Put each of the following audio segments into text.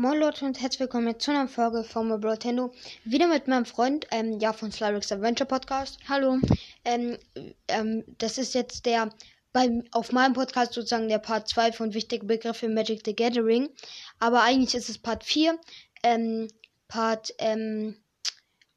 Moin Leute und herzlich willkommen zu einer Folge von Nintendo. Wieder mit meinem Freund, ähm, ja, von Slyrix Adventure Podcast. Hallo. Ähm, ähm, das ist jetzt der, bei, auf meinem Podcast sozusagen der Part 2 von wichtigen Begriffen Magic the Gathering. Aber eigentlich ist es Part 4. Ähm, Part, ähm,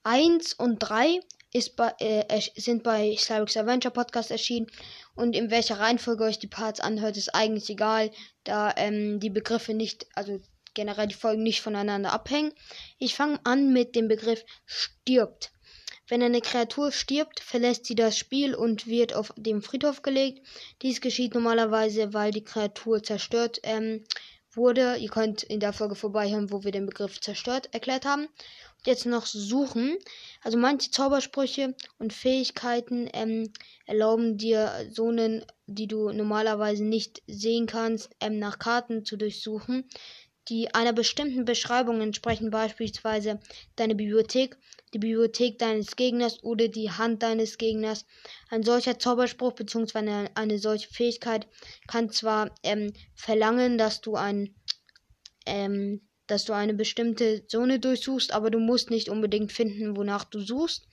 1 und 3 ist bei, äh, sind bei Slyrix Adventure Podcast erschienen. Und in welcher Reihenfolge euch die Parts anhört, ist eigentlich egal, da ähm, die Begriffe nicht, also generell die Folgen nicht voneinander abhängen. Ich fange an mit dem Begriff stirbt. Wenn eine Kreatur stirbt, verlässt sie das Spiel und wird auf dem Friedhof gelegt. Dies geschieht normalerweise, weil die Kreatur zerstört ähm, wurde. Ihr könnt in der Folge vorbeihören, wo wir den Begriff zerstört erklärt haben. Jetzt noch suchen. Also manche Zaubersprüche und Fähigkeiten ähm, erlauben dir Zonen, die du normalerweise nicht sehen kannst, ähm, nach Karten zu durchsuchen die einer bestimmten Beschreibung entsprechen, beispielsweise deine Bibliothek, die Bibliothek deines Gegners oder die Hand deines Gegners. Ein solcher Zauberspruch bzw. Eine, solche Fähigkeit kann zwar ähm, verlangen, dass du ein ähm, dass du eine bestimmte Zone durchsuchst, aber du musst nicht unbedingt finden, wonach du suchst.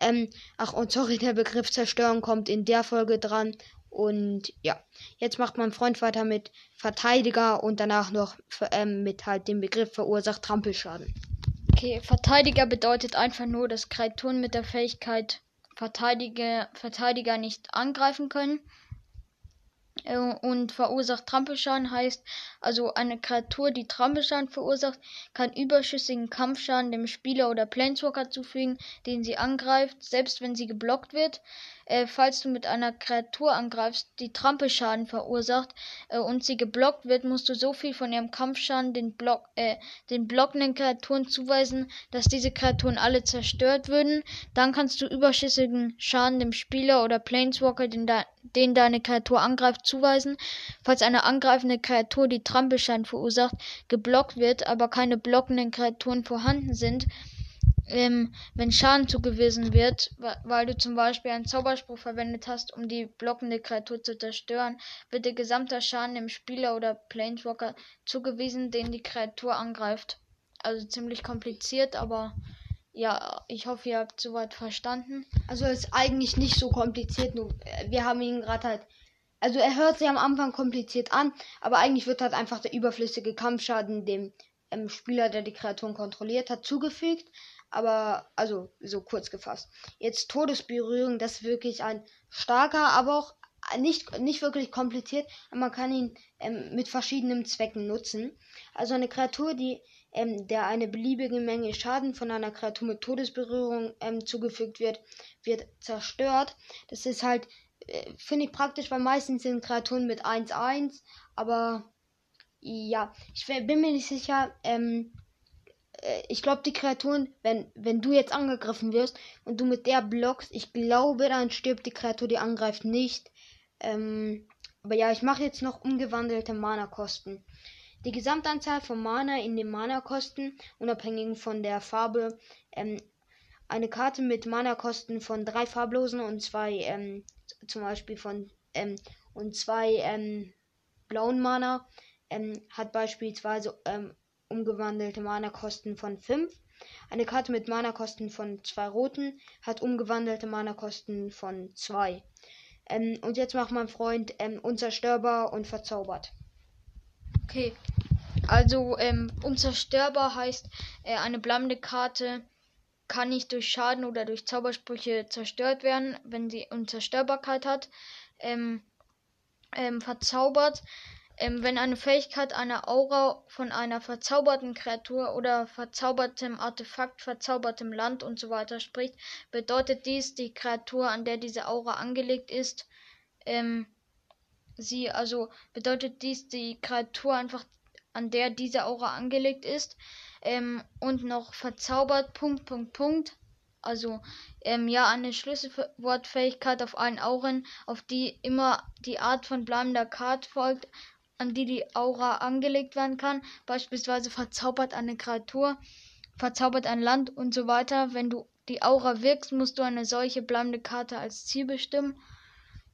Ähm, ach, und sorry, der Begriff Zerstören kommt in der Folge dran und ja, jetzt macht mein Freund weiter mit Verteidiger und danach noch ähm, mit halt dem Begriff verursacht Trampelschaden. Okay, Verteidiger bedeutet einfach nur, dass Kreaturen mit der Fähigkeit Verteidiger, Verteidiger nicht angreifen können. Äh, und verursacht Trampelschaden heißt, also eine Kreatur, die Trampelschaden verursacht, kann überschüssigen Kampfschaden dem Spieler oder Planeswalker zufügen, den sie angreift, selbst wenn sie geblockt wird äh, falls du mit einer Kreatur angreifst, die Trampelschaden verursacht äh, und sie geblockt wird, musst du so viel von ihrem Kampfschaden den, Block, äh, den blockenden Kreaturen zuweisen, dass diese Kreaturen alle zerstört würden. Dann kannst du überschüssigen Schaden dem Spieler oder Planeswalker, den, da, den deine Kreatur angreift, zuweisen. Falls eine angreifende Kreatur, die Trampelschaden verursacht, geblockt wird, aber keine blockenden Kreaturen vorhanden sind, ähm, wenn Schaden zugewiesen wird, weil du zum Beispiel einen Zauberspruch verwendet hast, um die blockende Kreatur zu zerstören, wird der gesamte Schaden dem Spieler oder Planeswalker zugewiesen, den die Kreatur angreift. Also ziemlich kompliziert, aber ja, ich hoffe, ihr habt soweit verstanden. Also ist eigentlich nicht so kompliziert, nur äh, wir haben ihn gerade halt. Also er hört sich am Anfang kompliziert an, aber eigentlich wird halt einfach der überflüssige Kampfschaden dem ähm, Spieler, der die Kreaturen kontrolliert hat, zugefügt. Aber, also, so kurz gefasst. Jetzt Todesberührung, das ist wirklich ein starker, aber auch nicht, nicht wirklich kompliziert. Man kann ihn ähm, mit verschiedenen Zwecken nutzen. Also eine Kreatur, die ähm, der eine beliebige Menge Schaden von einer Kreatur mit Todesberührung ähm, zugefügt wird, wird zerstört. Das ist halt, äh, finde ich praktisch, weil meistens sind Kreaturen mit 1-1, aber ja, ich bin mir nicht sicher, ähm, äh, ich glaube, die Kreaturen, wenn, wenn du jetzt angegriffen wirst und du mit der blockst, ich glaube, dann stirbt die Kreatur, die angreift, nicht. Ähm, aber ja, ich mache jetzt noch umgewandelte Mana-Kosten. Die Gesamtanzahl von Mana in den Mana-Kosten, unabhängig von der Farbe, ähm, eine Karte mit Mana-Kosten von drei farblosen und zwei, ähm, zum Beispiel von, ähm, und zwei, ähm, blauen Mana, ähm, hat beispielsweise, ähm, umgewandelte Mana-Kosten von 5. Eine Karte mit Mana-Kosten von 2 roten hat umgewandelte Mana-Kosten von 2. Ähm, und jetzt macht mein Freund ähm, unzerstörbar und verzaubert. Okay. Also ähm, unzerstörbar heißt, äh, eine bleibende Karte kann nicht durch Schaden oder durch Zaubersprüche zerstört werden, wenn sie Unzerstörbarkeit hat. Ähm, ähm, verzaubert ähm, wenn eine Fähigkeit einer Aura von einer verzauberten Kreatur oder verzaubertem Artefakt, verzaubertem Land und so weiter spricht, bedeutet dies, die Kreatur, an der diese Aura angelegt ist, ähm, sie, also bedeutet dies, die Kreatur einfach, an der diese Aura angelegt ist, ähm, und noch verzaubert, Punkt, Punkt, Punkt, also ähm, ja eine Schlüsselwortfähigkeit auf allen Auren, auf die immer die Art von bleibender Karte folgt, an die die Aura angelegt werden kann, beispielsweise verzaubert eine Kreatur, verzaubert ein Land und so weiter. Wenn du die Aura wirkst, musst du eine solche bleibende Karte als Ziel bestimmen.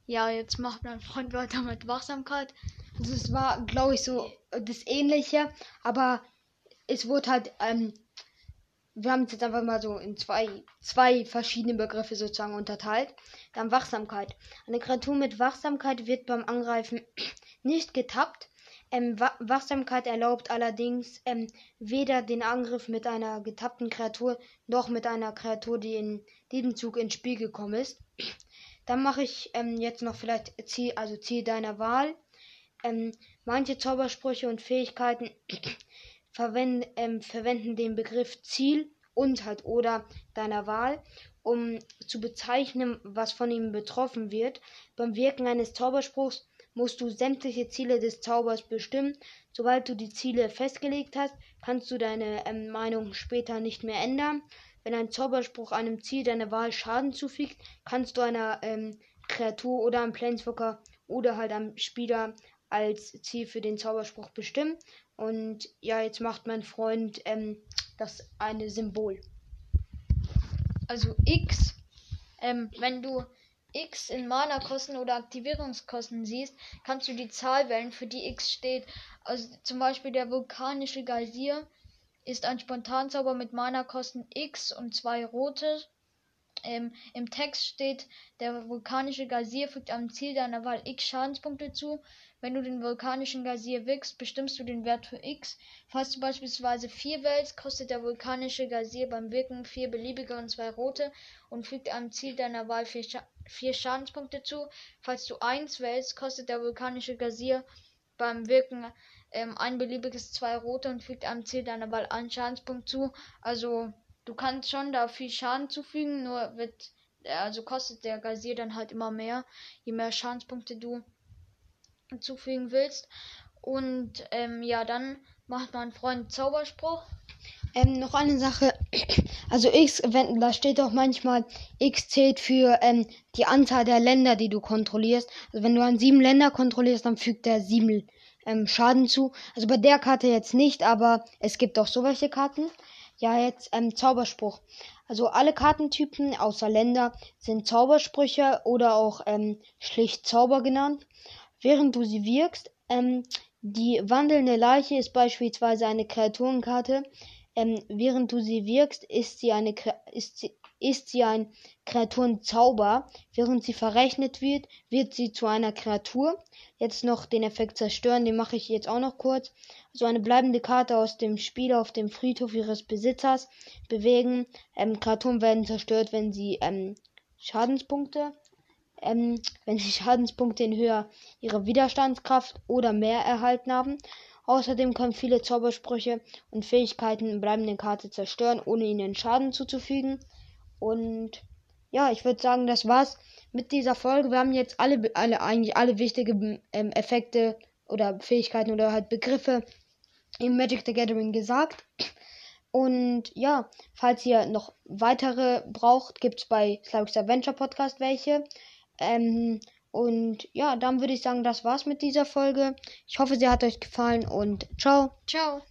Ja, jetzt macht mein Freund weiter mit Wachsamkeit. Also es war, glaube ich, so das Ähnliche, aber es wurde halt, ähm, wir haben es jetzt einfach mal so in zwei, zwei verschiedene Begriffe sozusagen unterteilt. Dann Wachsamkeit. Eine Kreatur mit Wachsamkeit wird beim Angreifen nicht getappt. Ähm, Wachsamkeit erlaubt allerdings ähm, weder den Angriff mit einer getappten Kreatur noch mit einer Kreatur, die in diesem Zug ins Spiel gekommen ist. Dann mache ich ähm, jetzt noch vielleicht Ziel, also Ziel deiner Wahl. Ähm, manche Zaubersprüche und Fähigkeiten verwenden, ähm, verwenden den Begriff Ziel und halt oder deiner Wahl, um zu bezeichnen, was von ihm betroffen wird. Beim Wirken eines Zauberspruchs musst du sämtliche Ziele des Zaubers bestimmen. Sobald du die Ziele festgelegt hast, kannst du deine ähm, Meinung später nicht mehr ändern. Wenn ein Zauberspruch einem Ziel deiner Wahl Schaden zufügt, kannst du einer ähm, Kreatur oder einem Planeswalker oder halt einem Spieler als Ziel für den Zauberspruch bestimmen. Und ja, jetzt macht mein Freund ähm, das eine Symbol. Also X, ähm, wenn du X in Mana-Kosten oder Aktivierungskosten siehst, kannst du die Zahl wählen, für die X steht. Also zum Beispiel der vulkanische Geysir ist ein Spontanzauber mit Mana-Kosten X und zwei rote ähm, Im Text steht, der vulkanische Geysir fügt am Ziel deiner Wahl x Schadenspunkte zu. Wenn du den vulkanischen Geysir wirkst, bestimmst du den Wert für x. Falls du beispielsweise 4 wählst, kostet der vulkanische Geysir beim Wirken 4 beliebige und 2 rote und fügt am Ziel deiner Wahl 4 Scha Schadenspunkte zu. Falls du 1 wählst, kostet der vulkanische Gazier beim Wirken ähm, ein beliebiges 2 rote und fügt am Ziel deiner Wahl einen Schadenspunkt zu. Also du kannst schon da viel Schaden zufügen, nur wird, also kostet der Gazier dann halt immer mehr, je mehr Schadenspunkte du zufügen willst. Und ähm, ja, dann macht mein Freund Zauberspruch. Ähm, noch eine Sache. Also X, wenn, da steht auch manchmal, X zählt für ähm, die Anzahl der Länder, die du kontrollierst. Also wenn du an sieben Länder kontrollierst, dann fügt er sieben ähm, Schaden zu. Also bei der Karte jetzt nicht, aber es gibt auch so welche Karten. Ja, jetzt ähm, Zauberspruch. Also alle Kartentypen außer Länder sind Zaubersprüche oder auch ähm, schlicht Zauber genannt. Während du sie wirkst, ähm, die wandelnde Leiche ist beispielsweise eine Kreaturenkarte. Ähm, während du sie wirkst, ist sie, eine, ist, sie, ist sie ein Kreaturenzauber. Während sie verrechnet wird, wird sie zu einer Kreatur. Jetzt noch den Effekt zerstören, den mache ich jetzt auch noch kurz. So eine bleibende Karte aus dem Spiel auf dem Friedhof ihres Besitzers bewegen. Ähm, Kreaturen werden zerstört, wenn sie ähm, Schadenspunkte, ähm, wenn sie Schadenspunkte in Höhe ihrer Widerstandskraft oder mehr erhalten haben. Außerdem können viele Zaubersprüche und Fähigkeiten bleibende Karte zerstören, ohne ihnen Schaden zuzufügen. Und ja, ich würde sagen, das war's mit dieser Folge. Wir haben jetzt alle, alle eigentlich alle wichtigen ähm, Effekte oder Fähigkeiten oder halt Begriffe im Magic the Gathering gesagt. Und ja, falls ihr noch weitere braucht, gibt's bei Slavix Adventure Podcast welche. Ähm, und ja, dann würde ich sagen, das war's mit dieser Folge. Ich hoffe, sie hat euch gefallen und ciao. Ciao.